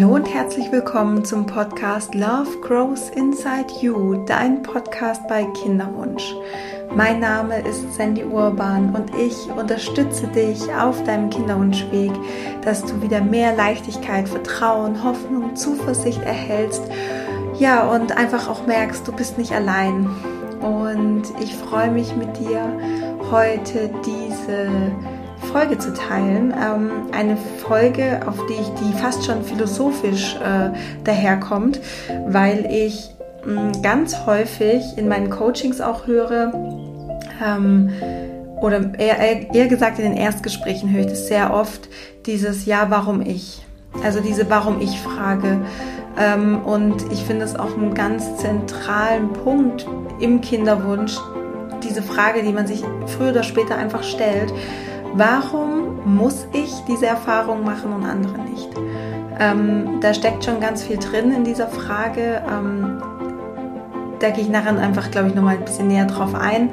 Hallo und herzlich willkommen zum Podcast Love Grows Inside You, dein Podcast bei Kinderwunsch. Mein Name ist Sandy Urban und ich unterstütze dich auf deinem Kinderwunschweg, dass du wieder mehr Leichtigkeit, Vertrauen, Hoffnung, Zuversicht erhältst. Ja, und einfach auch merkst, du bist nicht allein. Und ich freue mich mit dir heute diese Folge zu teilen. Ähm, eine Folge, auf die ich die fast schon philosophisch äh, daherkommt, weil ich mh, mm, ganz häufig in meinen Coachings auch höre, ähm, oder eher, eher gesagt in den Erstgesprächen höre ich das sehr oft, dieses Ja, warum ich? Also diese Warum ich Frage. Ähm, und ich finde es auch einen ganz zentralen Punkt im Kinderwunsch, diese Frage, die man sich früher oder später einfach stellt. Warum muss ich diese Erfahrung machen und andere nicht? Ähm, da steckt schon ganz viel drin in dieser Frage. Ähm, da gehe ich nachher einfach, glaube ich, nochmal ein bisschen näher drauf ein.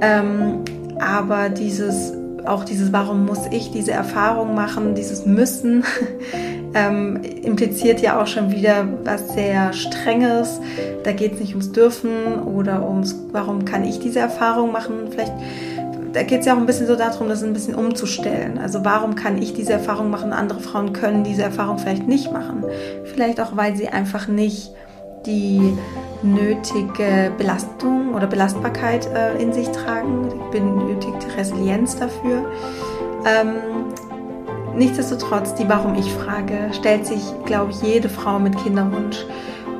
Ähm, aber dieses, auch dieses, warum muss ich diese Erfahrung machen, dieses Müssen, ähm, impliziert ja auch schon wieder was sehr Strenges. Da geht es nicht ums Dürfen oder ums, warum kann ich diese Erfahrung machen. Vielleicht da geht es ja auch ein bisschen so darum, das ein bisschen umzustellen. Also warum kann ich diese Erfahrung machen, andere Frauen können diese Erfahrung vielleicht nicht machen. Vielleicht auch, weil sie einfach nicht die nötige Belastung oder Belastbarkeit äh, in sich tragen, die benötigte Resilienz dafür. Ähm, nichtsdestotrotz, die Warum ich Frage stellt sich, glaube ich, jede Frau mit Kinderwunsch.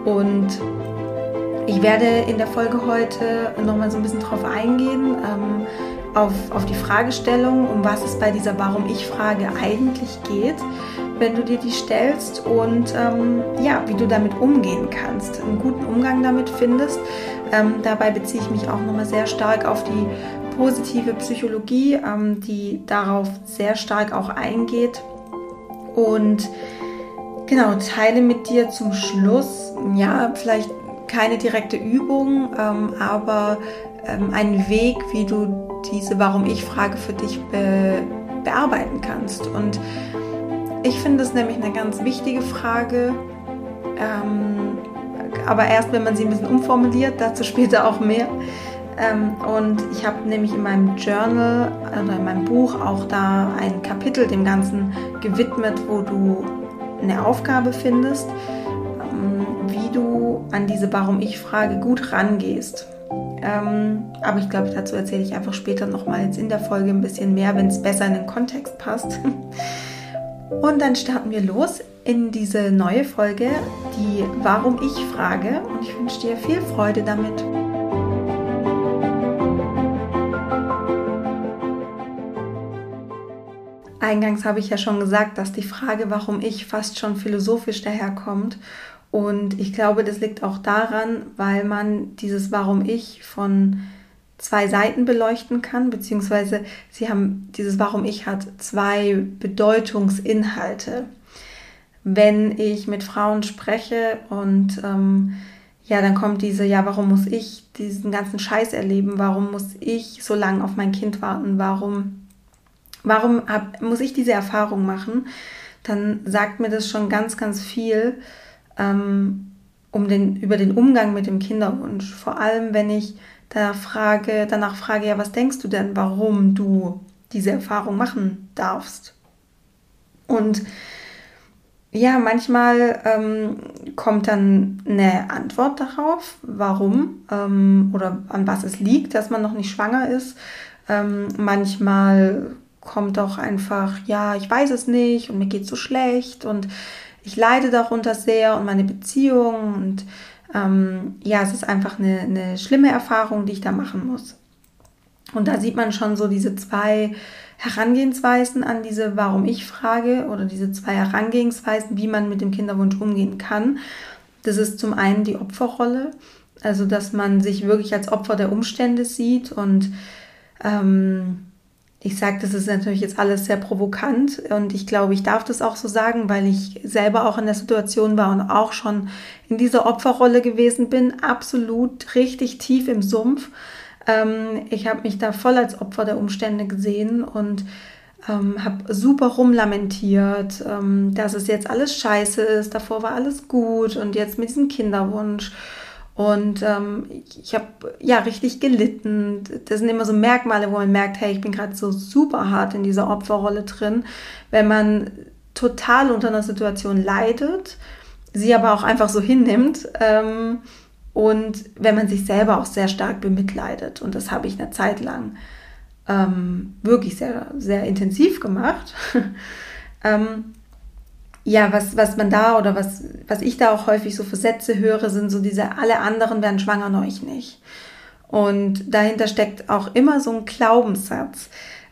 Und ich werde in der Folge heute nochmal so ein bisschen drauf eingehen. Ähm, auf, auf die Fragestellung, um was es bei dieser Warum-Ich-Frage eigentlich geht, wenn du dir die stellst und ähm, ja, wie du damit umgehen kannst, einen guten Umgang damit findest. Ähm, dabei beziehe ich mich auch nochmal sehr stark auf die positive Psychologie, ähm, die darauf sehr stark auch eingeht. Und genau, teile mit dir zum Schluss, ja, vielleicht keine direkte Übung, ähm, aber ähm, einen Weg, wie du diese Warum-Ich-Frage für dich be bearbeiten kannst. Und ich finde es nämlich eine ganz wichtige Frage, ähm, aber erst, wenn man sie ein bisschen umformuliert, dazu später auch mehr. Ähm, und ich habe nämlich in meinem Journal oder in meinem Buch auch da ein Kapitel dem Ganzen gewidmet, wo du eine Aufgabe findest, ähm, wie du an diese Warum-Ich-Frage gut rangehst. Ähm, aber ich glaube, dazu erzähle ich einfach später nochmal jetzt in der Folge ein bisschen mehr, wenn es besser in den Kontext passt. Und dann starten wir los in diese neue Folge, die Warum ich frage. Und ich wünsche dir viel Freude damit. Eingangs habe ich ja schon gesagt, dass die Frage, warum ich fast schon philosophisch daherkommt und ich glaube, das liegt auch daran, weil man dieses Warum ich von zwei Seiten beleuchten kann, beziehungsweise sie haben, dieses Warum ich hat zwei Bedeutungsinhalte. Wenn ich mit Frauen spreche und ähm, ja, dann kommt diese, ja, warum muss ich diesen ganzen Scheiß erleben? Warum muss ich so lange auf mein Kind warten? Warum, warum hab, muss ich diese Erfahrung machen? Dann sagt mir das schon ganz, ganz viel ähm, um den, über den Umgang mit dem Kinderwunsch. Vor allem, wenn ich danach frage, danach frage, ja, was denkst du denn, warum du diese Erfahrung machen darfst? Und ja, manchmal ähm, kommt dann eine Antwort darauf, warum ähm, oder an was es liegt, dass man noch nicht schwanger ist. Ähm, manchmal kommt auch einfach, ja, ich weiß es nicht und mir geht so schlecht und ich leide darunter sehr und meine Beziehung und ähm, ja, es ist einfach eine, eine schlimme Erfahrung, die ich da machen muss. Und da sieht man schon so diese zwei Herangehensweisen an diese Warum-Ich-Frage oder diese zwei Herangehensweisen, wie man mit dem Kinderwunsch umgehen kann. Das ist zum einen die Opferrolle, also dass man sich wirklich als Opfer der Umstände sieht und ähm, ich sage, das ist natürlich jetzt alles sehr provokant und ich glaube, ich darf das auch so sagen, weil ich selber auch in der Situation war und auch schon in dieser Opferrolle gewesen bin, absolut richtig tief im Sumpf. Ähm, ich habe mich da voll als Opfer der Umstände gesehen und ähm, habe super rumlamentiert, ähm, dass es jetzt alles scheiße ist, davor war alles gut und jetzt mit diesem Kinderwunsch. Und ähm, ich habe ja richtig gelitten. Das sind immer so Merkmale, wo man merkt, hey, ich bin gerade so super hart in dieser Opferrolle drin. Wenn man total unter einer Situation leidet, sie aber auch einfach so hinnimmt ähm, und wenn man sich selber auch sehr stark bemitleidet. Und das habe ich eine Zeit lang ähm, wirklich sehr, sehr intensiv gemacht. ähm, ja, was, was man da oder was, was ich da auch häufig so für Sätze höre, sind so diese, alle anderen werden schwanger, nur ich nicht. Und dahinter steckt auch immer so ein Glaubenssatz.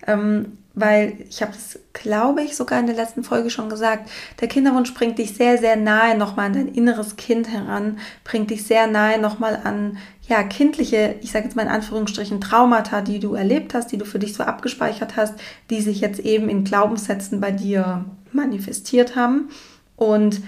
Ähm, weil ich habe es, glaube ich, sogar in der letzten Folge schon gesagt, der Kinderwunsch bringt dich sehr, sehr nahe nochmal an dein inneres Kind heran, bringt dich sehr nahe nochmal an, ja, kindliche, ich sage jetzt mal in Anführungsstrichen, Traumata, die du erlebt hast, die du für dich so abgespeichert hast, die sich jetzt eben in Glaubenssätzen bei dir manifestiert haben. Und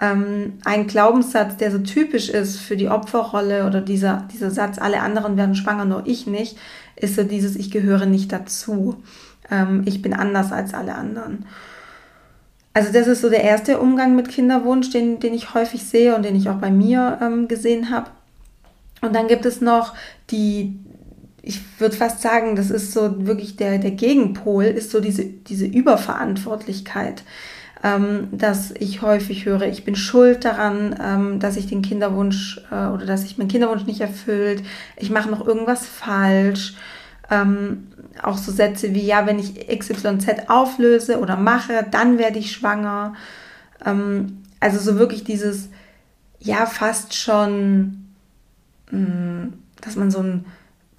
ähm, ein Glaubenssatz, der so typisch ist für die Opferrolle oder dieser, dieser Satz, alle anderen werden schwanger, nur ich nicht, ist so dieses, ich gehöre nicht dazu ähm, ich bin anders als alle anderen. Also das ist so der erste Umgang mit Kinderwunsch, den, den ich häufig sehe und den ich auch bei mir ähm, gesehen habe. Und dann gibt es noch die, ich würde fast sagen, das ist so wirklich der, der Gegenpol, ist so diese, diese Überverantwortlichkeit, ähm, dass ich häufig höre, ich bin schuld daran, ähm, dass ich den Kinderwunsch äh, oder dass ich meinen Kinderwunsch nicht erfüllt, ich mache noch irgendwas falsch. Ähm, auch so Sätze wie, ja, wenn ich XYZ auflöse oder mache, dann werde ich schwanger. Ähm, also so wirklich dieses, ja, fast schon, mh, mm, dass man so einen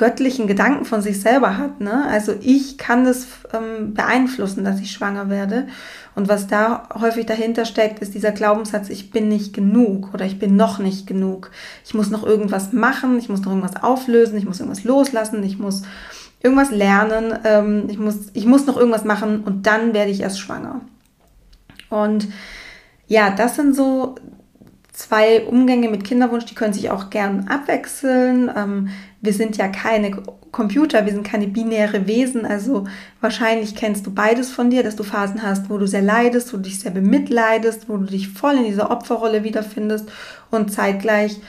göttlichen Gedanken von sich selber hat. Ne? Also ich kann das ähm, beeinflussen, dass ich schwanger werde. Und was da häufig dahinter steckt, ist dieser Glaubenssatz, ich bin nicht genug oder ich bin noch nicht genug. Ich muss noch irgendwas machen, ich muss noch irgendwas auflösen, ich muss irgendwas loslassen, ich muss irgendwas lernen, ähm, ich, muss, ich muss noch irgendwas machen und dann werde ich erst schwanger. Und ja, das sind so zwei Umgänge mit Kinderwunsch, die können sich auch gern abwechseln. Ähm, wir sind ja keine Computer, wir sind keine binäre Wesen, also wahrscheinlich kennst du beides von dir, dass du Phasen hast, wo du sehr leidest, wo du dich sehr bemitleidest, wo du dich voll in dieser Opferrolle wiederfindest und zeitgleich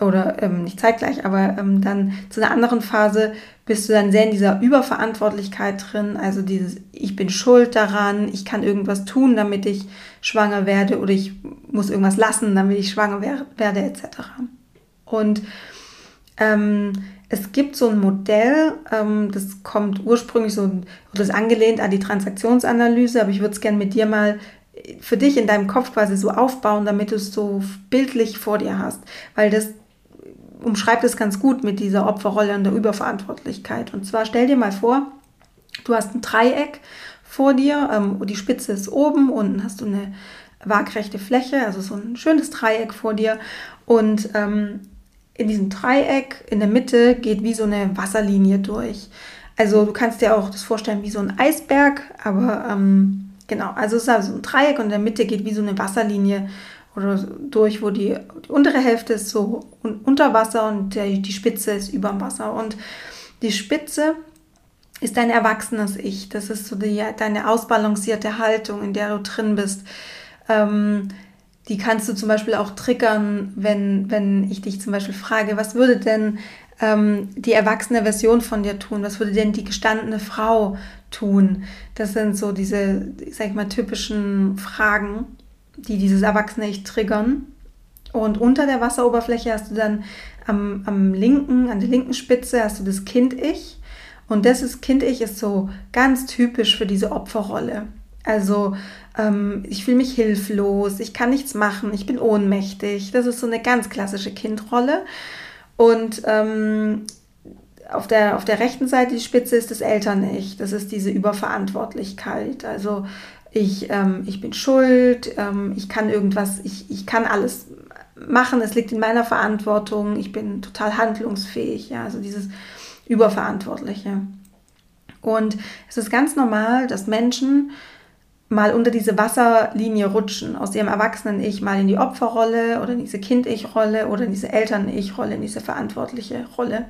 oder ähm, nicht zeitgleich, aber ähm, dann zu einer anderen Phase bist du dann sehr in dieser Überverantwortlichkeit drin, also dieses ich bin schuld daran, ich kann irgendwas tun, damit ich schwanger werde oder ich muss irgendwas lassen, damit ich schwanger wer werde etc. Und ähm, es gibt so ein Modell, ähm, das kommt ursprünglich so, oder ist angelehnt an die Transaktionsanalyse, aber ich würde es gerne mit dir mal für dich in deinem Kopf quasi so aufbauen, damit du es so bildlich vor dir hast, weil das umschreibt es ganz gut mit dieser Opferrolle und der Überverantwortlichkeit. Und zwar stell dir mal vor, du hast ein Dreieck vor dir, ähm, die Spitze ist oben, unten hast du eine waagrechte Fläche, also so ein schönes Dreieck vor dir. Und ähm, in diesem Dreieck in der Mitte geht wie so eine Wasserlinie durch. Also du kannst dir auch das vorstellen wie so ein Eisberg, aber ähm, genau, also es ist also ein Dreieck und in der Mitte geht wie so eine Wasserlinie oder durch, wo die, die untere Hälfte ist so unter Wasser und der, die Spitze ist über Wasser. Und die Spitze ist dein erwachsenes Ich. Das ist so die, deine ausbalancierte Haltung, in der du drin bist. Ähm, die kannst du zum Beispiel auch triggern, wenn, wenn ich dich zum Beispiel frage, was würde denn ähm, die erwachsene Version von dir tun? Was würde denn die gestandene Frau tun? Das sind so diese, sag ich mal, typischen Fragen die dieses erwachsene Ich triggern. Und unter der Wasseroberfläche hast du dann am, am linken, an der linken Spitze hast du das Kind-Ich. Und das Kind-Ich ist so ganz typisch für diese Opferrolle. Also ähm, ich fühle mich hilflos, ich kann nichts machen, ich bin ohnmächtig. Das ist so eine ganz klassische Kindrolle. Und ähm, auf der, auf der rechten Seite die Spitze ist das Eltern-Ich. Das ist diese Überverantwortlichkeit. Also ich, ähm, ich bin schuld, ähm, ich kann irgendwas, ich, ich kann alles machen, es liegt in meiner Verantwortung, ich bin total handlungsfähig, ja, also dieses Überverantwortliche. Und es ist ganz normal, dass Menschen mal unter diese Wasserlinie rutschen, aus ihrem Erwachsenen-Ich mal in die Opferrolle oder in diese Kind-Ich-Rolle oder in diese Eltern-Ich-Rolle, in diese verantwortliche Rolle.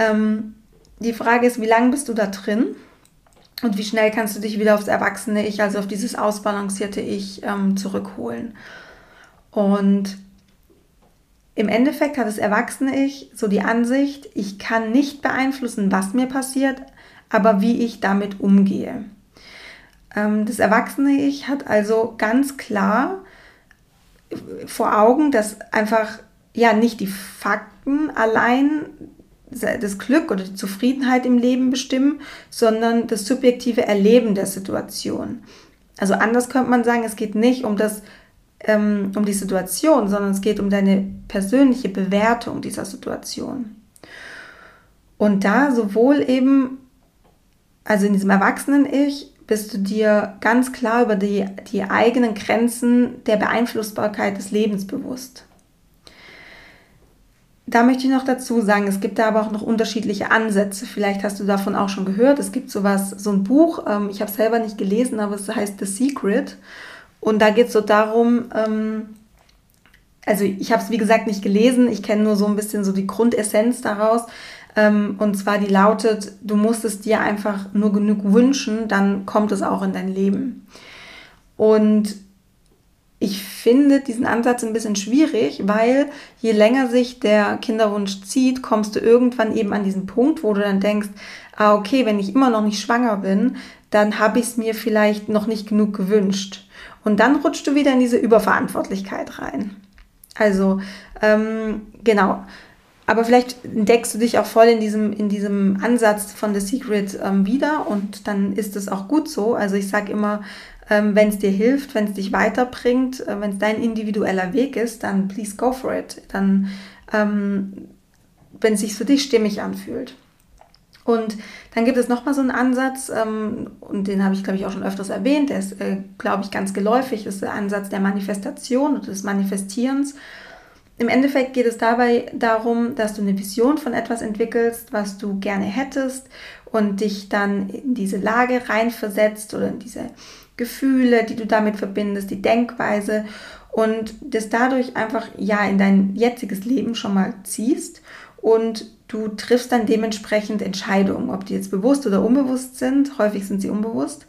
Ähm, die Frage ist, wie lange bist du da drin? Und wie schnell kannst du dich wieder aufs erwachsene Ich, also auf dieses ausbalancierte Ich ähm, zurückholen. Und im Endeffekt hat das erwachsene Ich so die Ansicht, ich kann nicht beeinflussen, was mir passiert, aber wie ich damit umgehe. Ähm, das erwachsene Ich hat also ganz klar vor Augen, dass einfach ja nicht die Fakten allein das Glück oder die Zufriedenheit im Leben bestimmen, sondern das subjektive Erleben der Situation. Also anders könnte man sagen, es geht nicht um das ähm, um die Situation, sondern es geht um deine persönliche Bewertung dieser Situation. Und da sowohl eben, also in diesem Erwachsenen-Ich, bist du dir ganz klar über die, die eigenen Grenzen der Beeinflussbarkeit des Lebens bewusst. Da möchte ich noch dazu sagen, es gibt da aber auch noch unterschiedliche Ansätze. Vielleicht hast du davon auch schon gehört. Es gibt sowas, so ein Buch, ähm, ich habe selber nicht gelesen, aber es heißt The Secret. Und da geht es so darum, ähm, also ich habe es wie gesagt nicht gelesen, ich kenne nur so ein bisschen so die Grundessenz daraus. Ähm, und zwar die lautet, du musst es dir einfach nur genug wünschen, dann kommt es auch in dein Leben. Und ich finde diesen Ansatz ein bisschen schwierig, weil je länger sich der Kinderwunsch zieht, kommst du irgendwann eben an diesen Punkt, wo du dann denkst, ah okay, wenn ich immer noch nicht schwanger bin, dann habe ich es mir vielleicht noch nicht genug gewünscht. Und dann rutschst du wieder in diese Überverantwortlichkeit rein. Also, ähm, genau. Aber vielleicht entdeckst du dich auch voll in diesem, in diesem Ansatz von The Secret ähm, wieder und dann ist es auch gut so. Also ich sage immer, ähm, wenn es dir hilft, wenn es dich weiterbringt, äh, wenn es dein individueller Weg ist, dann please go for it. Dann, ähm, wenn es sich für dich stimmig anfühlt. Und dann gibt es nochmal so einen Ansatz, ähm, und den habe ich, glaube ich, auch schon öfters erwähnt, der ist, äh, glaube ich, ganz geläufig, das ist der Ansatz der Manifestation oder des Manifestierens. Im Endeffekt geht es dabei darum, dass du eine Vision von etwas entwickelst, was du gerne hättest und dich dann in diese Lage reinversetzt oder in diese Gefühle, die du damit verbindest, die Denkweise und das dadurch einfach ja in dein jetziges Leben schon mal ziehst und du triffst dann dementsprechend Entscheidungen, ob die jetzt bewusst oder unbewusst sind. Häufig sind sie unbewusst.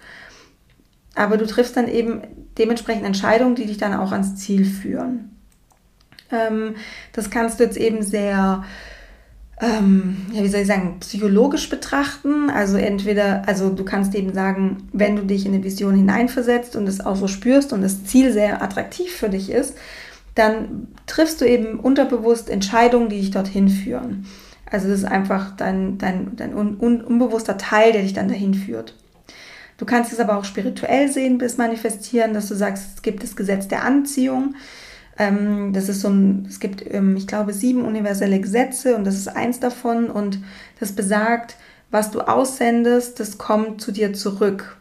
Aber du triffst dann eben dementsprechend Entscheidungen, die dich dann auch ans Ziel führen. Ähm, das kannst du jetzt eben sehr, ähm, ja, wie soll ich sagen, psychologisch betrachten. Also entweder, also du kannst eben sagen, wenn du dich in eine Vision hineinversetzt und es auch so spürst und das Ziel sehr attraktiv für dich ist, dann triffst du eben unterbewusst Entscheidungen, die dich dorthin führen. Also das ist einfach dein, dein, dein un, un, unbewusster Teil, der dich dann dahin führt. Du kannst es aber auch spirituell sehen bis manifestieren, dass du sagst, es gibt das Gesetz der Anziehung. Ähm, das ist so ein, es gibt, ähm, ich glaube, sieben universelle Gesetze und das ist eins davon und das besagt, was du aussendest, das kommt zu dir zurück.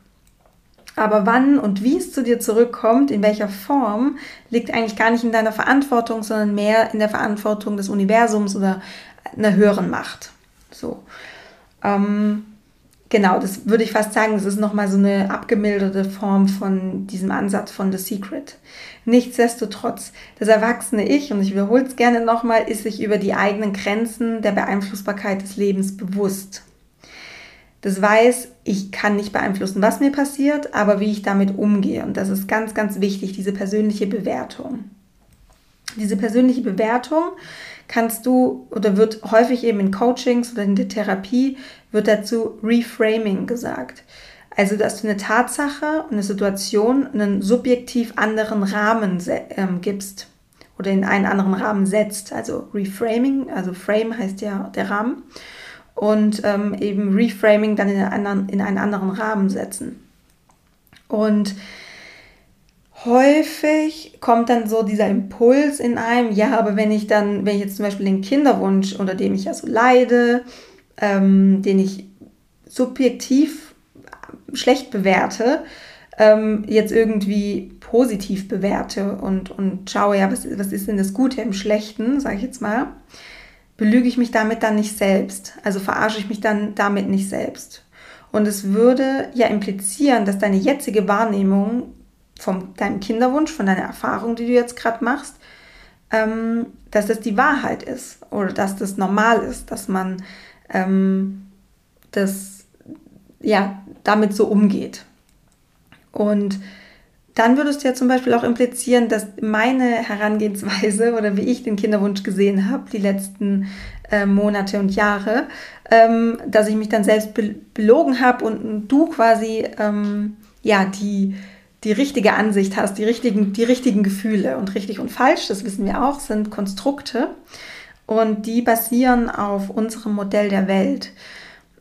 Aber wann und wie es zu dir zurückkommt, in welcher Form, liegt eigentlich gar nicht in deiner Verantwortung, sondern mehr in der Verantwortung des Universums oder einer höheren Macht. So. Ähm, genau, das würde ich fast sagen, das ist nochmal so eine abgemilderte Form von diesem Ansatz von The Secret. Nichtsdestotrotz, das erwachsene Ich, und ich wiederhole es gerne nochmal, ist sich über die eigenen Grenzen der Beeinflussbarkeit des Lebens bewusst. Das weiß, ich kann nicht beeinflussen, was mir passiert, aber wie ich damit umgehe. Und das ist ganz, ganz wichtig, diese persönliche Bewertung. Diese persönliche Bewertung kannst du oder wird häufig eben in Coachings oder in der Therapie wird dazu Reframing gesagt. Also, dass du eine Tatsache, eine Situation einen subjektiv anderen Rahmen ähm, gibst oder in einen anderen Rahmen setzt. Also Reframing, also Frame heißt ja der Rahmen und ähm, eben Reframing dann in anderen, in einen anderen Rahmen setzen. Und häufig kommt dann so dieser Impuls in einem, ja, aber wenn ich dann, wenn ich jetzt zum Beispiel den Kinderwunsch, unter dem ich ja so leide, ähm, den ich subjektiv schlecht bewerte, ähm, jetzt irgendwie positiv bewerte und, und schaue, ja, was, was ist denn das Gute im Schlechten, sage ich jetzt mal, belüge ich mich damit dann nicht selbst. Also verarsche ich mich dann damit nicht selbst. Und es würde ja implizieren, dass deine jetzige Wahrnehmung von deinem Kinderwunsch, von deiner Erfahrung, die du jetzt gerade machst, ähm, dass das die Wahrheit ist oder dass das normal ist, dass man ähm, das, ja, damit so umgeht. Und dann würdest du ja zum Beispiel auch implizieren, dass meine Herangehensweise oder wie ich den Kinderwunsch gesehen habe, die letzten äh, Monate und Jahre, ähm, dass ich mich dann selbst be belogen habe und du quasi ähm, ja die, die richtige Ansicht hast, die richtigen, die richtigen Gefühle. Und richtig und falsch, das wissen wir auch, sind Konstrukte und die basieren auf unserem Modell der Welt.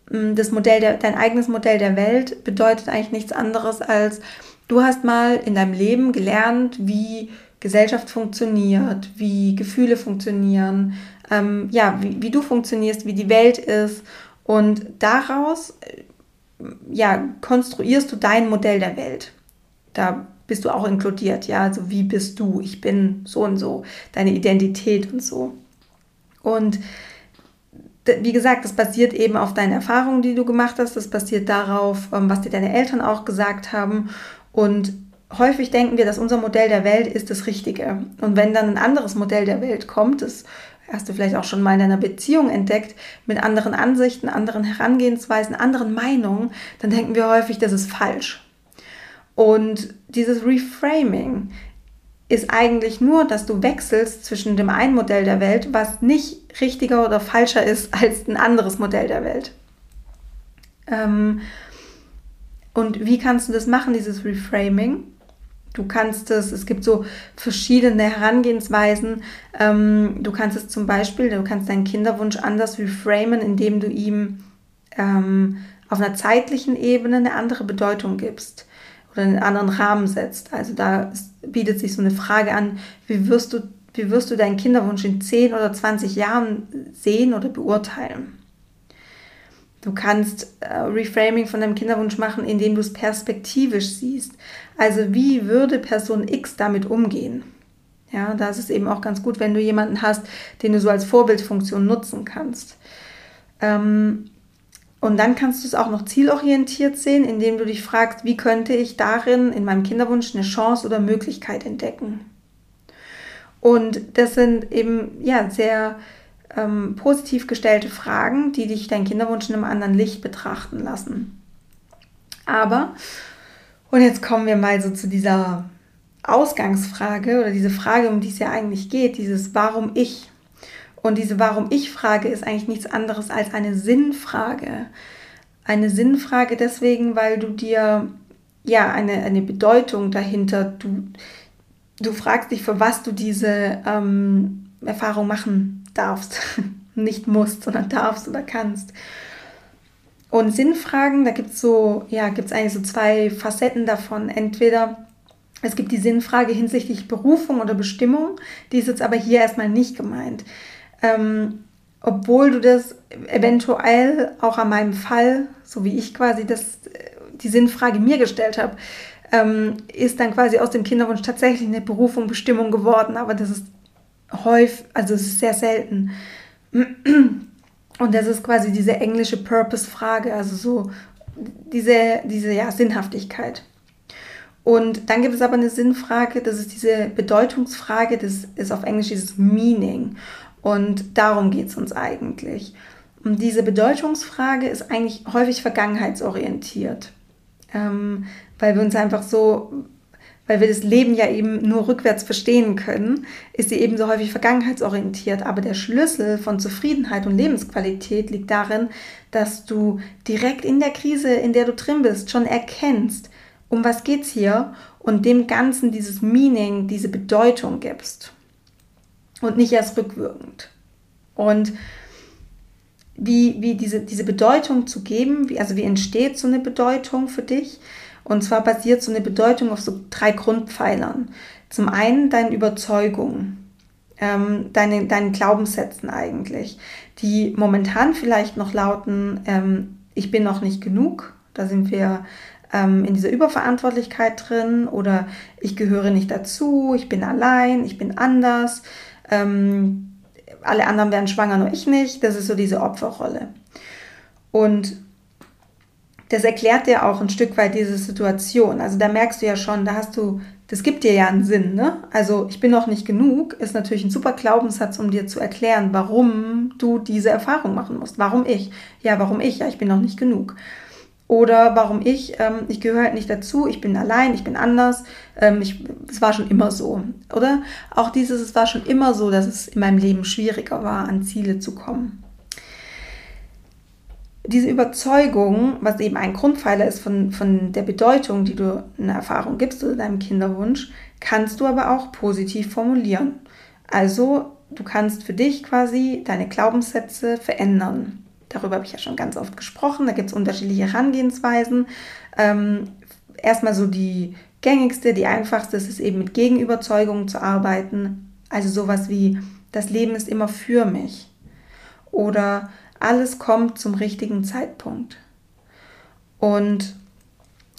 Mm, das Modell der, dein eigenes Modell der Welt bedeutet eigentlich nichts anderes als Du hast mal in deinem Leben gelernt, wie Gesellschaft funktioniert, wie Gefühle funktionieren, ähm, ja, wie, wie du funktionierst, wie die Welt ist. Und daraus äh, ja, konstruierst du dein Modell der Welt. Da bist du auch inkludiert, ja, also wie bist du, ich bin so und so, deine Identität und so. Und wie gesagt, das basiert eben auf deinen Erfahrungen, die du gemacht hast, das basiert darauf, ähm, was dir deine Eltern auch gesagt haben und häufig denken wir, dass unser Modell der Welt ist das Richtige. Und wenn dann ein anderes Modell der Welt kommt, das hast du vielleicht auch schon mal in einer Beziehung entdeckt, mit anderen Ansichten, anderen Herangehensweisen, anderen Meinungen, dann denken wir häufig, das ist falsch. Und dieses Reframing ist eigentlich nur, dass du wechselst zwischen dem einen Modell der Welt, was nicht richtiger oder falscher ist als ein anderes Modell der Welt. Ähm, und wie kannst du das machen, dieses Reframing? Du kannst es, es gibt so verschiedene Herangehensweisen. Ähm, du kannst es zum Beispiel, du kannst deinen Kinderwunsch anders reframen, indem du ihm ähm, auf einer zeitlichen Ebene eine andere Bedeutung gibst oder einen anderen Rahmen setzt. Also da bietet sich so eine Frage an, wie wirst du, wie wirst du deinen Kinderwunsch in 10 oder 20 Jahren sehen oder beurteilen? Du kannst äh, Reframing von deinem Kinderwunsch machen, indem du es perspektivisch siehst. Also wie würde Person X damit umgehen? Ja, da ist es eben auch ganz gut, wenn du jemanden hast, den du so als Vorbildfunktion nutzen kannst. Ähm, und dann kannst du es auch noch zielorientiert sehen, indem du dich fragst, wie könnte ich darin in meinem Kinderwunsch eine Chance oder Möglichkeit entdecken? Und das sind eben ja sehr ähm, positiv gestellte Fragen, die dich dein Kinderwunsch in einem anderen Licht betrachten lassen. Aber, und jetzt kommen wir mal so zu dieser Ausgangsfrage oder diese Frage, um die es ja eigentlich geht, dieses Warum ich. Und diese Warum ich Frage ist eigentlich nichts anderes als eine Sinnfrage. Eine Sinnfrage deswegen, weil du dir ja eine, eine Bedeutung dahinter, du, du fragst dich, für was du diese ähm, Erfahrung machen darfst. Nicht musst, sondern darfst oder kannst. Und Sinnfragen, da gibt es so, ja, gibt es eigentlich so zwei Facetten davon. Entweder es gibt die Sinnfrage hinsichtlich Berufung oder Bestimmung, die ist jetzt aber hier erstmal nicht gemeint. Ähm, obwohl du das eventuell auch an meinem Fall, so wie ich quasi das, die Sinnfrage mir gestellt habe, ähm, ist dann quasi aus dem Kinderwunsch tatsächlich eine Berufung, Bestimmung geworden. Aber das ist häufig, also es ist sehr selten. Und das ist quasi diese englische Purpose-Frage, also so diese, diese ja, Sinnhaftigkeit. Und dann gibt es aber eine Sinnfrage, das ist diese Bedeutungsfrage, das ist auf Englisch dieses Meaning. Und darum geht es uns eigentlich. Und diese Bedeutungsfrage ist eigentlich häufig vergangenheitsorientiert, ähm, weil wir uns einfach so weil wir das Leben ja eben nur rückwärts verstehen können, ist sie eben so häufig vergangenheitsorientiert. Aber der Schlüssel von Zufriedenheit und Lebensqualität liegt darin, dass du direkt in der Krise, in der du drin bist, schon erkennst, um was geht's hier und dem Ganzen dieses Meaning, diese Bedeutung gibst. Und nicht erst rückwirkend. Und wie, wie diese, diese Bedeutung zu geben, wie, also wie entsteht so eine Bedeutung für dich, und zwar basiert so eine Bedeutung auf so drei Grundpfeilern. Zum einen deine Überzeugung, ähm, deine, deinen Glaubenssätzen eigentlich, die momentan vielleicht noch lauten, ähm, ich bin noch nicht genug, da sind wir ähm, in dieser Überverantwortlichkeit drin oder ich gehöre nicht dazu, ich bin allein, ich bin anders, ähm, alle anderen werden schwanger, nur ich nicht, das ist so diese Opferrolle. Und das erklärt dir auch ein Stück weit diese Situation. Also da merkst du ja schon, da hast du, das gibt dir ja einen Sinn, ne? Also ich bin noch nicht genug, ist natürlich ein super Glaubenssatz, um dir zu erklären, warum du diese Erfahrung machen musst. Warum ich? Ja, warum ich? Ja, ich bin noch nicht genug. Oder warum ich, ähm, ich gehöre halt nicht dazu, ich bin allein, ich bin anders, ähm, ich, es war schon immer so. Oder auch dieses, es war schon immer so, dass es in meinem Leben schwieriger war, an Ziele zu kommen. Diese Überzeugung, was eben ein Grundpfeiler ist von, von der Bedeutung, die du in Erfahrung gibst oder deinem Kinderwunsch, kannst du aber auch positiv formulieren. Also du kannst für dich quasi deine Glaubenssätze verändern. Darüber habe ich ja schon ganz oft gesprochen. Da gibt es unterschiedliche Herangehensweisen. Ähm, erstmal so die gängigste, die einfachste ist es eben mit Gegenüberzeugungen zu arbeiten. Also sowas wie, das Leben ist immer für mich. Oder alles kommt zum richtigen Zeitpunkt. Und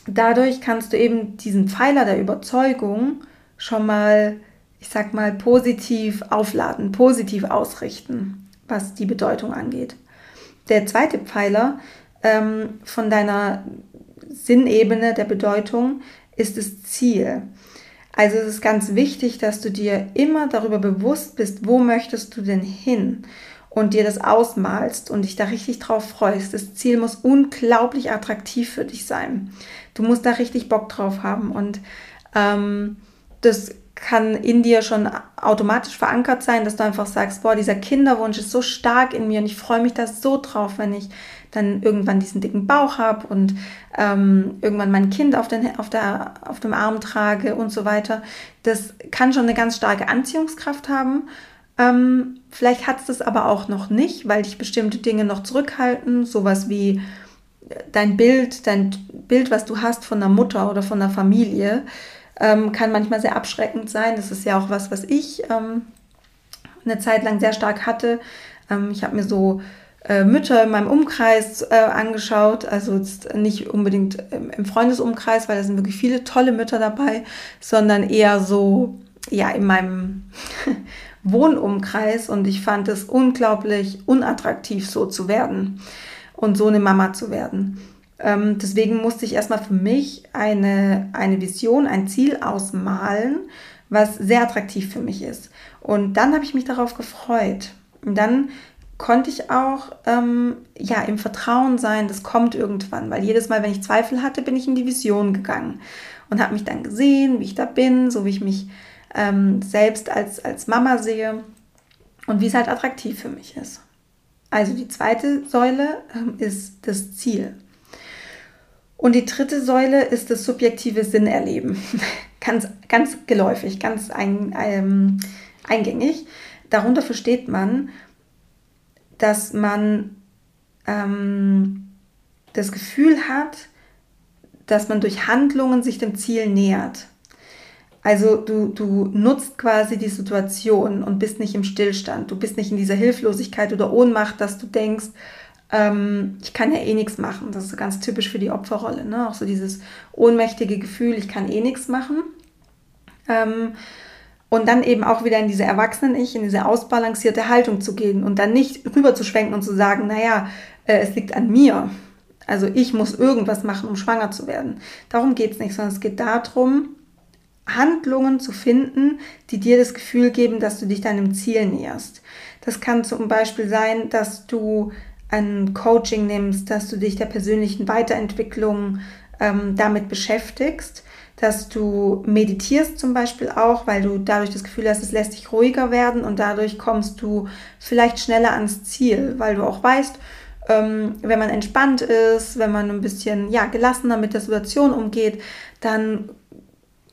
dadurch kannst du eben diesen Pfeiler der Überzeugung schon mal, ich sag mal, positiv aufladen, positiv ausrichten, was die Bedeutung angeht der zweite Pfeiler ähm, von deiner Sinnebene der Bedeutung ist das Ziel. Also es ist ganz wichtig, dass du dir immer darüber bewusst bist, wo möchtest du denn hin und dir das ausmalst und dich da richtig drauf freust. Das Ziel muss unglaublich attraktiv für dich sein. Du musst da richtig Bock drauf haben und ähm, das kann in dir schon automatisch verankert sein, dass du einfach sagst, boah, dieser Kinderwunsch ist so stark in mir und ich freue mich da so drauf, wenn ich dann irgendwann diesen dicken Bauch habe und ähm, irgendwann mein Kind auf, den, auf, der, auf dem Arm trage und so weiter. Das kann schon eine ganz starke Anziehungskraft haben. Ähm, vielleicht hat es das aber auch noch nicht, weil dich bestimmte Dinge noch zurückhalten, sowas wie dein Bild, dein Bild, was du hast von der Mutter oder von der Familie ähm, kann manchmal sehr abschreckend sein. Das ist ja auch was, was ich ähm, eine Zeit lang sehr stark hatte. Ähm, ich habe mir so äh, Mütter in meinem Umkreis äh, angeschaut, also nicht unbedingt im Freundesumkreis, weil da sind wirklich viele tolle Mütter dabei, sondern eher so ja in meinem Wohnumkreis und ich fand es unglaublich unattraktiv so zu werden und so eine Mama zu werden. Ähm, deswegen musste ich erstmal für mich eine, eine Vision, ein Ziel ausmalen, was sehr attraktiv für mich ist. Und dann habe ich mich darauf gefreut. Und dann konnte ich auch ähm, ja im Vertrauen sein, das kommt irgendwann, weil jedes Mal, wenn ich Zweifel hatte, bin ich in die Vision gegangen und habe mich dann gesehen, wie ich da bin, so wie ich mich ähm, selbst als, als Mama sehe und wie es halt attraktiv für mich ist. Also die zweite Säule ähm, ist das Ziel. Und die dritte Säule ist das subjektive Sinnerleben. ganz, ganz geläufig, ganz ein, ähm, eingängig. Darunter versteht man, dass man ähm, das Gefühl hat, dass man durch Handlungen sich dem Ziel nähert. Also du, du nutzt quasi die Situation und bist nicht im Stillstand. Du bist nicht in dieser Hilflosigkeit oder Ohnmacht, dass du denkst, ähm, ich kann ja eh nichts machen. Das ist ganz typisch für die Opferrolle. Ne? Auch so dieses ohnmächtige Gefühl, ich kann eh nichts machen. Ähm, und dann eben auch wieder in diese Erwachsenen-Ich, in diese ausbalancierte Haltung zu gehen und dann nicht rüber zu schwenken und zu sagen, naja, äh, es liegt an mir. Also ich muss irgendwas machen, um schwanger zu werden. Darum geht es nicht, sondern es geht darum, Handlungen zu finden, die dir das Gefühl geben, dass du dich deinem Ziel näherst. Das kann zum Beispiel sein, dass du ein Coaching nimmst, dass du dich der persönlichen Weiterentwicklung ähm, damit beschäftigst, dass du meditierst zum Beispiel auch, weil du dadurch das Gefühl hast, es lässt dich ruhiger werden und dadurch kommst du vielleicht schneller ans Ziel, weil du auch weißt, ähm, wenn man entspannt ist, wenn man ein bisschen ja, gelassener mit der Situation umgeht, dann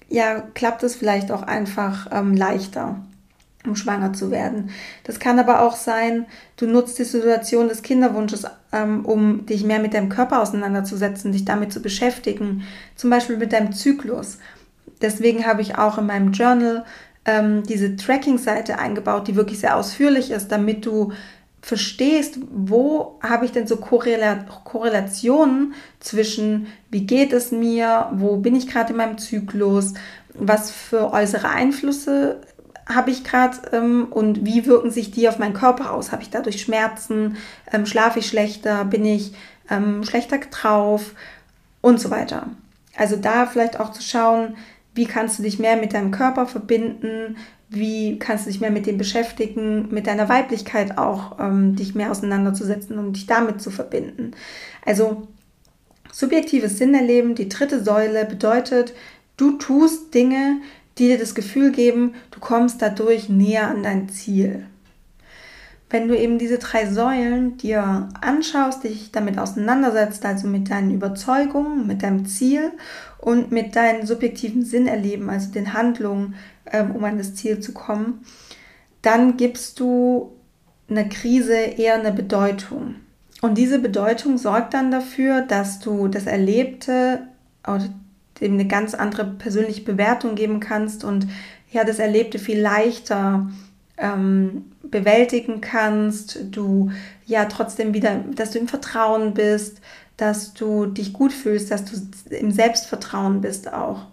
ja, klappt es vielleicht auch einfach ähm, leichter um schwanger zu werden. Das kann aber auch sein, du nutzt die Situation des Kinderwunsches, ähm, um dich mehr mit deinem Körper auseinanderzusetzen, dich damit zu beschäftigen, zum Beispiel mit deinem Zyklus. Deswegen habe ich auch in meinem Journal ähm, diese Tracking-Seite eingebaut, die wirklich sehr ausführlich ist, damit du verstehst, wo habe ich denn so Korrela Korrelationen zwischen, wie geht es mir, wo bin ich gerade in meinem Zyklus, was für äußere Einflüsse habe ich gerade ähm, und wie wirken sich die auf meinen Körper aus? Habe ich dadurch Schmerzen? Ähm, schlafe ich schlechter? Bin ich ähm, schlechter drauf? Und so weiter. Also da vielleicht auch zu schauen, wie kannst du dich mehr mit deinem Körper verbinden? Wie kannst du dich mehr mit dem beschäftigen, mit deiner Weiblichkeit auch ähm, dich mehr auseinanderzusetzen und dich damit zu verbinden? Also Subjektives Sinnerleben, die dritte Säule, bedeutet, du tust Dinge, die dir das Gefühl geben, du kommst dadurch näher an dein Ziel. Wenn du eben diese drei Säulen dir anschaust, dich damit auseinandersetzt, also mit deinen Überzeugungen, mit deinem Ziel und mit deinen subjektiven Sinnerleben, also den Handlungen, ähm, um an das Ziel zu kommen, dann gibst du einer Krise eher eine Bedeutung. Und diese Bedeutung sorgt dann dafür, dass du das Erlebte dem eine ganz andere persönliche Bewertung geben kannst und ja, das Erlebte viel leichter ähm, bewältigen kannst, du ja trotzdem wieder, dass du im Vertrauen bist, dass du dich gut fühlst, dass du im Selbstvertrauen bist auch.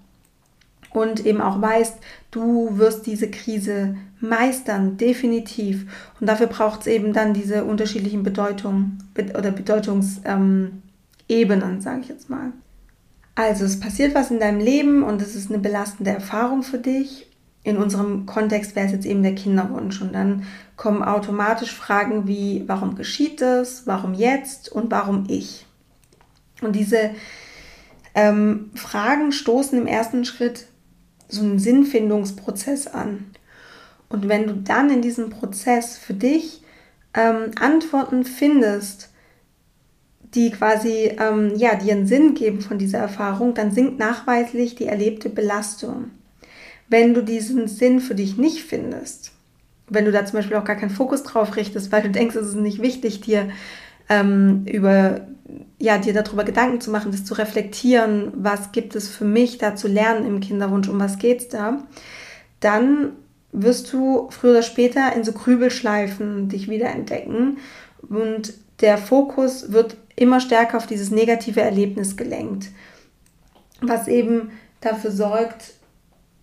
Und eben auch weißt, du wirst diese Krise meistern, definitiv. Und dafür braucht es eben dann diese unterschiedlichen Bedeutungen oder Bedeutungsebenen, ähm, sage ich jetzt mal. Also es passiert was in deinem Leben und es ist eine belastende Erfahrung für dich. In unserem Kontext wäre es jetzt eben der Kinderwunsch und dann kommen automatisch Fragen wie, warum geschieht es, warum jetzt und warum ich. Und diese ähm, Fragen stoßen im ersten Schritt so einen Sinnfindungsprozess an. Und wenn du dann in diesem Prozess für dich ähm, Antworten findest, die quasi ähm, ja, dir einen Sinn geben von dieser Erfahrung, dann sinkt nachweislich die erlebte Belastung. Wenn du diesen Sinn für dich nicht findest, wenn du da zum Beispiel auch gar keinen Fokus drauf richtest, weil du denkst, es ist nicht wichtig, dir ähm, über ja, dir darüber Gedanken zu machen, das zu reflektieren, was gibt es für mich da zu lernen im Kinderwunsch, um was geht es da, dann wirst du früher oder später in so Grübelschleifen dich wiederentdecken und der Fokus wird immer stärker auf dieses negative Erlebnis gelenkt, was eben dafür sorgt,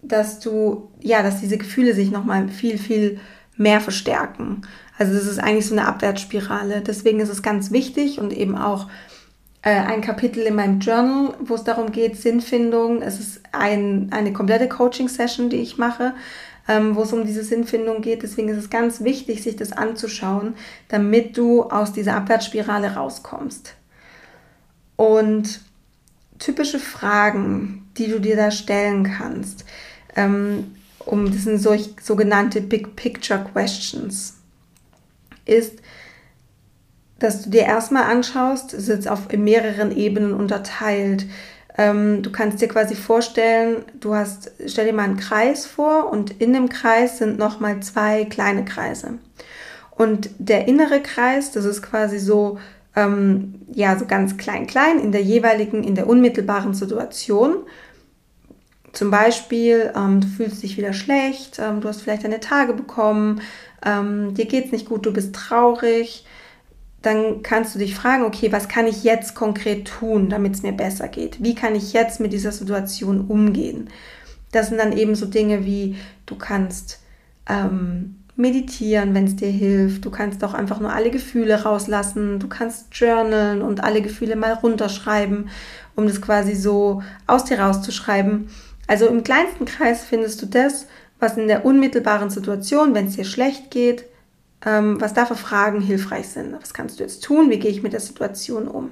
dass du, ja, dass diese Gefühle sich nochmal viel, viel mehr verstärken. Also das ist eigentlich so eine Abwärtsspirale. Deswegen ist es ganz wichtig und eben auch äh, ein Kapitel in meinem Journal, wo es darum geht, Sinnfindung. Es ist ein, eine komplette Coaching-Session, die ich mache, ähm, wo es um diese Sinnfindung geht. Deswegen ist es ganz wichtig, sich das anzuschauen, damit du aus dieser Abwärtsspirale rauskommst. Und typische Fragen, die du dir da stellen kannst, ähm, um das sind solch, sogenannte Big Picture Questions, ist, dass du dir erstmal anschaust, es ist jetzt auf mehreren Ebenen unterteilt. Ähm, du kannst dir quasi vorstellen, du hast, stell dir mal einen Kreis vor und in dem Kreis sind nochmal zwei kleine Kreise. Und der innere Kreis, das ist quasi so, ähm, ja, so ganz klein, klein in der jeweiligen, in der unmittelbaren Situation. Zum Beispiel, ähm, du fühlst dich wieder schlecht, ähm, du hast vielleicht deine Tage bekommen, ähm, dir geht es nicht gut, du bist traurig. Dann kannst du dich fragen, okay, was kann ich jetzt konkret tun, damit es mir besser geht? Wie kann ich jetzt mit dieser Situation umgehen? Das sind dann eben so Dinge wie, du kannst ähm, meditieren, wenn es dir hilft. Du kannst auch einfach nur alle Gefühle rauslassen. Du kannst journalen und alle Gefühle mal runterschreiben, um das quasi so aus dir rauszuschreiben. Also im kleinsten Kreis findest du das, was in der unmittelbaren Situation, wenn es dir schlecht geht, ähm, was da für Fragen hilfreich sind. Was kannst du jetzt tun? Wie gehe ich mit der Situation um?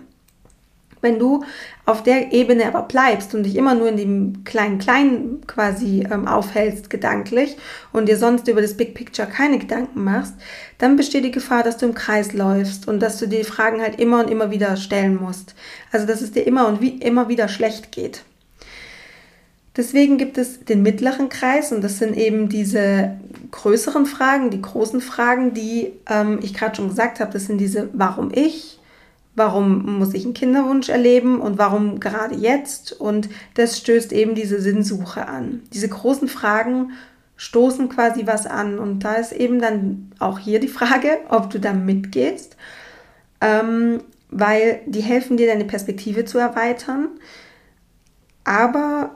Wenn du auf der Ebene aber bleibst und dich immer nur in dem Klein-Klein quasi ähm, aufhältst, gedanklich, und dir sonst über das Big Picture keine Gedanken machst, dann besteht die Gefahr, dass du im Kreis läufst und dass du die Fragen halt immer und immer wieder stellen musst. Also, dass es dir immer und wie, immer wieder schlecht geht. Deswegen gibt es den mittleren Kreis und das sind eben diese größeren Fragen, die großen Fragen, die ähm, ich gerade schon gesagt habe. Das sind diese Warum ich, warum muss ich einen Kinderwunsch erleben und warum gerade jetzt. Und das stößt eben diese Sinnsuche an. Diese großen Fragen stoßen quasi was an und da ist eben dann auch hier die Frage, ob du da mitgehst, ähm, weil die helfen dir deine Perspektive zu erweitern. Aber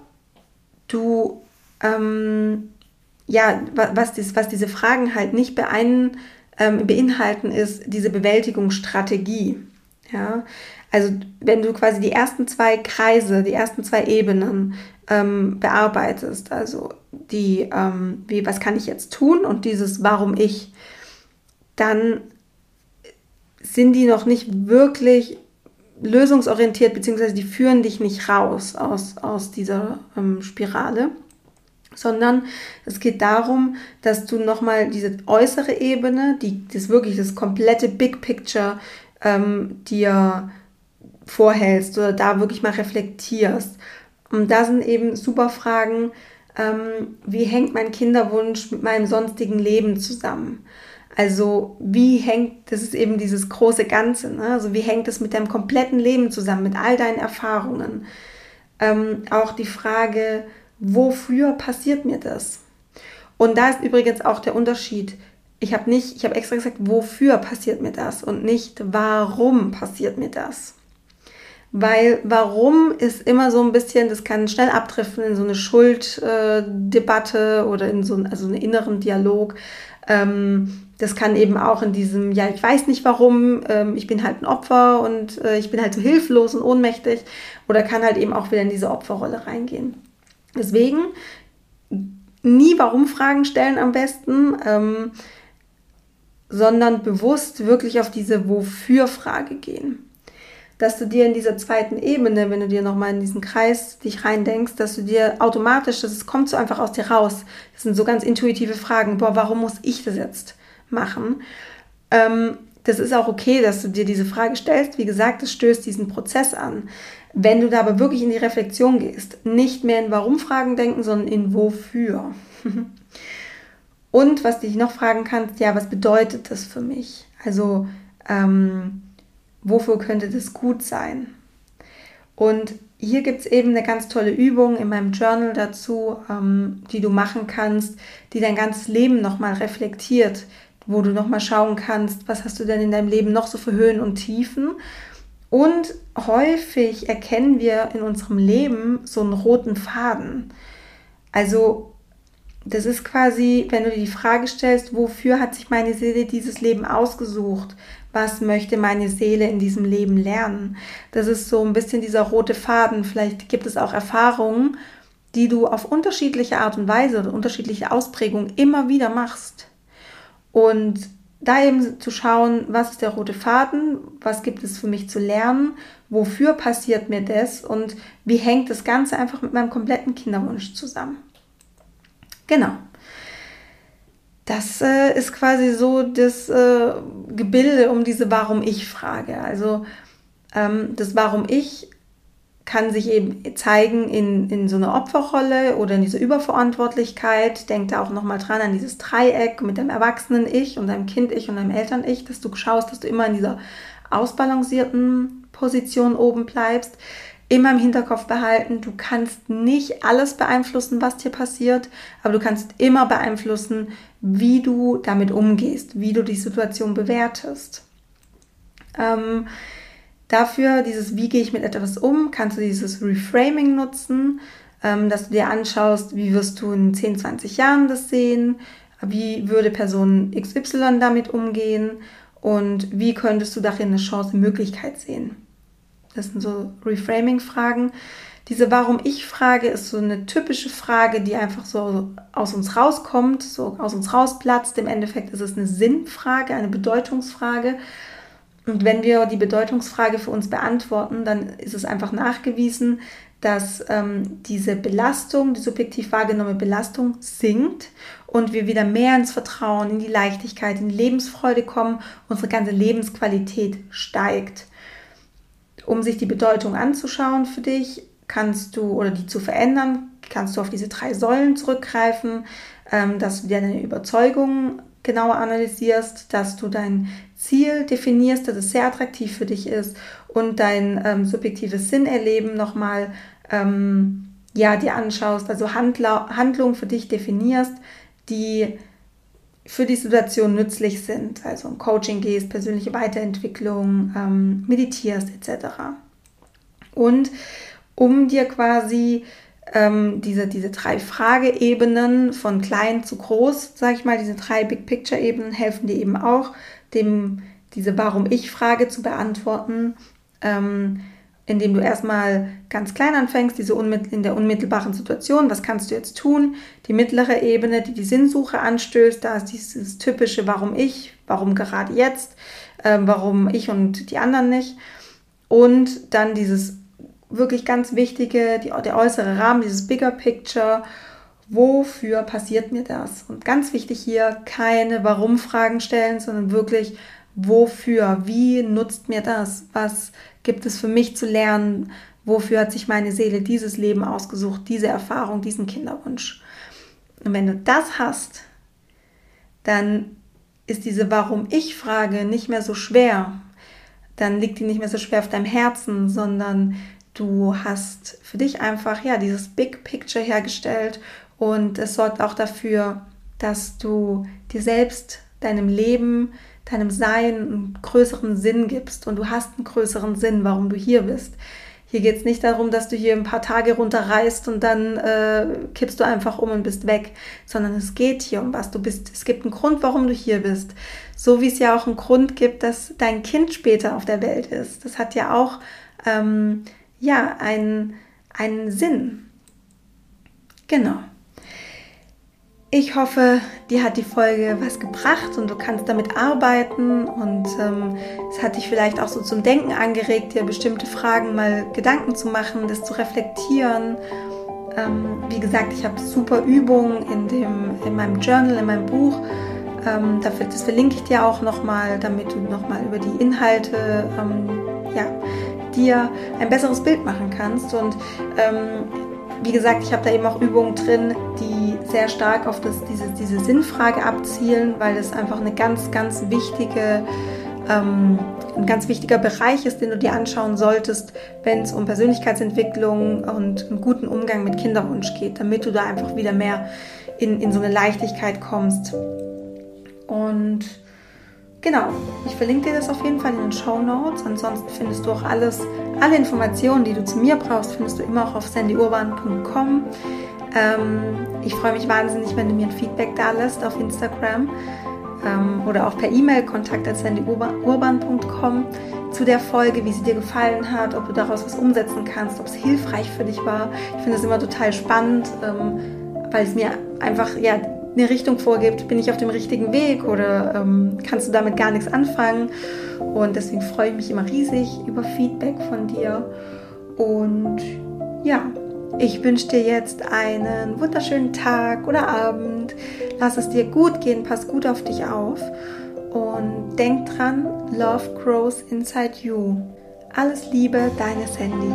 du, ähm, ja, was, dies, was diese Fragen halt nicht beein, ähm, beinhalten, ist diese Bewältigungsstrategie. Ja, also wenn du quasi die ersten zwei Kreise, die ersten zwei Ebenen ähm, bearbeitest, also die, ähm, wie, was kann ich jetzt tun und dieses Warum ich, dann sind die noch nicht wirklich lösungsorientiert, beziehungsweise die führen dich nicht raus aus, aus dieser ähm, Spirale, sondern es geht darum, dass du nochmal diese äußere Ebene, die das wirklich das komplette Big Picture ähm, dir vorhältst oder da wirklich mal reflektierst. Und da sind eben super Fragen, ähm, wie hängt mein Kinderwunsch mit meinem sonstigen Leben zusammen? Also wie hängt, das ist eben dieses große Ganze, ne? also wie hängt es mit deinem kompletten Leben zusammen, mit all deinen Erfahrungen? Ähm, auch die Frage, wofür passiert mir das? Und da ist übrigens auch der Unterschied. Ich habe nicht, ich habe extra gesagt, wofür passiert mir das und nicht, warum passiert mir das. Weil warum ist immer so ein bisschen, das kann schnell abtreffen in so eine Schulddebatte äh, oder in so einen, also einen inneren Dialog. Ähm, das kann eben auch in diesem, ja, ich weiß nicht warum, ähm, ich bin halt ein Opfer und äh, ich bin halt so hilflos und ohnmächtig oder kann halt eben auch wieder in diese Opferrolle reingehen. Deswegen nie Warum-Fragen stellen am besten, ähm, sondern bewusst wirklich auf diese Wofür-Frage gehen. Dass du dir in dieser zweiten Ebene, wenn du dir nochmal in diesen Kreis dich reindenkst, dass du dir automatisch, das kommt so einfach aus dir raus. Das sind so ganz intuitive Fragen. Boah, warum muss ich das jetzt? Machen. Ähm, das ist auch okay, dass du dir diese Frage stellst. Wie gesagt, es stößt diesen Prozess an. Wenn du da aber wirklich in die Reflexion gehst, nicht mehr in Warum-Fragen denken, sondern in Wofür. Und was dich noch fragen kannst, ja, was bedeutet das für mich? Also, ähm, wofür könnte das gut sein? Und hier gibt es eben eine ganz tolle Übung in meinem Journal dazu, ähm, die du machen kannst, die dein ganzes Leben nochmal reflektiert, wo du nochmal schauen kannst, was hast du denn in deinem Leben noch so für Höhen und Tiefen. Und häufig erkennen wir in unserem Leben so einen roten Faden. Also das ist quasi, wenn du dir die Frage stellst, wofür hat sich meine Seele dieses Leben ausgesucht? Was möchte meine Seele in diesem Leben lernen? Das ist so ein bisschen dieser rote Faden. Vielleicht gibt es auch Erfahrungen, die du auf unterschiedliche Art und Weise oder unterschiedliche Ausprägungen immer wieder machst. Und da eben zu schauen, was ist der rote Faden, was gibt es für mich zu lernen, wofür passiert mir das und wie hängt das Ganze einfach mit meinem kompletten Kinderwunsch zusammen. Genau. Das äh, ist quasi so das äh, Gebilde um diese Warum-Ich-Frage. Also ähm, das Warum-Ich kann sich eben zeigen in, in so einer Opferrolle oder in dieser Überverantwortlichkeit. Denk da auch nochmal dran an dieses Dreieck mit dem erwachsenen Ich und deinem Kind-Ich und deinem Eltern-Ich, dass du schaust, dass du immer in dieser ausbalancierten Position oben bleibst. Immer im Hinterkopf behalten, du kannst nicht alles beeinflussen, was dir passiert, aber du kannst immer beeinflussen, wie du damit umgehst, wie du die Situation bewertest. Ähm, Dafür, dieses Wie gehe ich mit etwas um, kannst du dieses Reframing nutzen, ähm, dass du dir anschaust, wie wirst du in 10, 20 Jahren das sehen, wie würde Person XY damit umgehen und wie könntest du darin eine Chance, eine Möglichkeit sehen. Das sind so Reframing-Fragen. Diese Warum-Ich-Frage ist so eine typische Frage, die einfach so aus uns rauskommt, so aus uns rausplatzt. Im Endeffekt ist es eine Sinnfrage, eine Bedeutungsfrage. Und wenn wir die Bedeutungsfrage für uns beantworten, dann ist es einfach nachgewiesen, dass ähm, diese Belastung, die subjektiv wahrgenommene Belastung sinkt und wir wieder mehr ins Vertrauen, in die Leichtigkeit, in die Lebensfreude kommen, unsere ganze Lebensqualität steigt. Um sich die Bedeutung anzuschauen für dich, kannst du oder die zu verändern, kannst du auf diese drei Säulen zurückgreifen, ähm, dass du deine Überzeugungen genauer analysierst, dass du dein Ziel definierst, dass es sehr attraktiv für dich ist und dein ähm, subjektives Sinnerleben nochmal ähm, ja, dir anschaust, also Handla Handlungen für dich definierst, die für die Situation nützlich sind, also ein Coaching gehst, persönliche Weiterentwicklung, ähm, meditierst etc. Und um dir quasi ähm, diese, diese drei Frageebenen von klein zu groß, sage ich mal, diese drei Big Picture Ebenen helfen dir eben auch, dem, diese Warum-Ich-Frage zu beantworten, ähm, indem du erstmal ganz klein anfängst, diese in der unmittelbaren Situation, was kannst du jetzt tun? Die mittlere Ebene, die die Sinnsuche anstößt, da ist dieses typische Warum ich, warum gerade jetzt, ähm, warum ich und die anderen nicht. und dann dieses wirklich ganz wichtige, die, der äußere Rahmen, dieses Bigger Picture. Wofür passiert mir das? Und ganz wichtig hier, keine Warum-Fragen stellen, sondern wirklich, wofür? Wie nutzt mir das? Was gibt es für mich zu lernen? Wofür hat sich meine Seele dieses Leben ausgesucht, diese Erfahrung, diesen Kinderwunsch? Und wenn du das hast, dann ist diese Warum-Ich-Frage nicht mehr so schwer. Dann liegt die nicht mehr so schwer auf deinem Herzen, sondern du hast für dich einfach ja dieses Big Picture hergestellt und es sorgt auch dafür, dass du dir selbst, deinem Leben, deinem Sein einen größeren Sinn gibst und du hast einen größeren Sinn, warum du hier bist. Hier geht es nicht darum, dass du hier ein paar Tage runterreist und dann äh, kippst du einfach um und bist weg, sondern es geht hier um was. Du bist, es gibt einen Grund, warum du hier bist. So wie es ja auch einen Grund gibt, dass dein Kind später auf der Welt ist. Das hat ja auch ähm, ja, einen, einen Sinn. Genau. Ich hoffe, dir hat die Folge was gebracht und du kannst damit arbeiten und ähm, es hat dich vielleicht auch so zum Denken angeregt, dir bestimmte Fragen mal Gedanken zu machen, das zu reflektieren. Ähm, wie gesagt, ich habe super Übungen in, dem, in meinem Journal, in meinem Buch. Ähm, dafür, das verlinke ich dir auch nochmal, damit du nochmal über die Inhalte ähm, ja, dir ein besseres Bild machen kannst. Und ähm, wie gesagt, ich habe da eben auch Übungen drin, die sehr stark auf das, diese, diese Sinnfrage abzielen, weil es einfach eine ganz, ganz wichtige, ähm, ein ganz wichtiger Bereich ist, den du dir anschauen solltest, wenn es um Persönlichkeitsentwicklung und einen guten Umgang mit Kinderwunsch geht, damit du da einfach wieder mehr in, in so eine Leichtigkeit kommst. Und Genau, ich verlinke dir das auf jeden Fall in den Show Notes. Ansonsten findest du auch alles, alle Informationen, die du zu mir brauchst, findest du immer auch auf sandyurban.com. Ähm, ich freue mich wahnsinnig, wenn du mir ein Feedback da lässt auf Instagram ähm, oder auch per E-Mail kontakt at sandyurban.com zu der Folge, wie sie dir gefallen hat, ob du daraus was umsetzen kannst, ob es hilfreich für dich war. Ich finde es immer total spannend, ähm, weil es mir einfach ja eine Richtung vorgibt, bin ich auf dem richtigen Weg oder ähm, kannst du damit gar nichts anfangen. Und deswegen freue ich mich immer riesig über Feedback von dir. Und ja, ich wünsche dir jetzt einen wunderschönen Tag oder Abend. Lass es dir gut gehen, pass gut auf dich auf. Und denk dran, Love grows inside you. Alles Liebe, deine Sandy.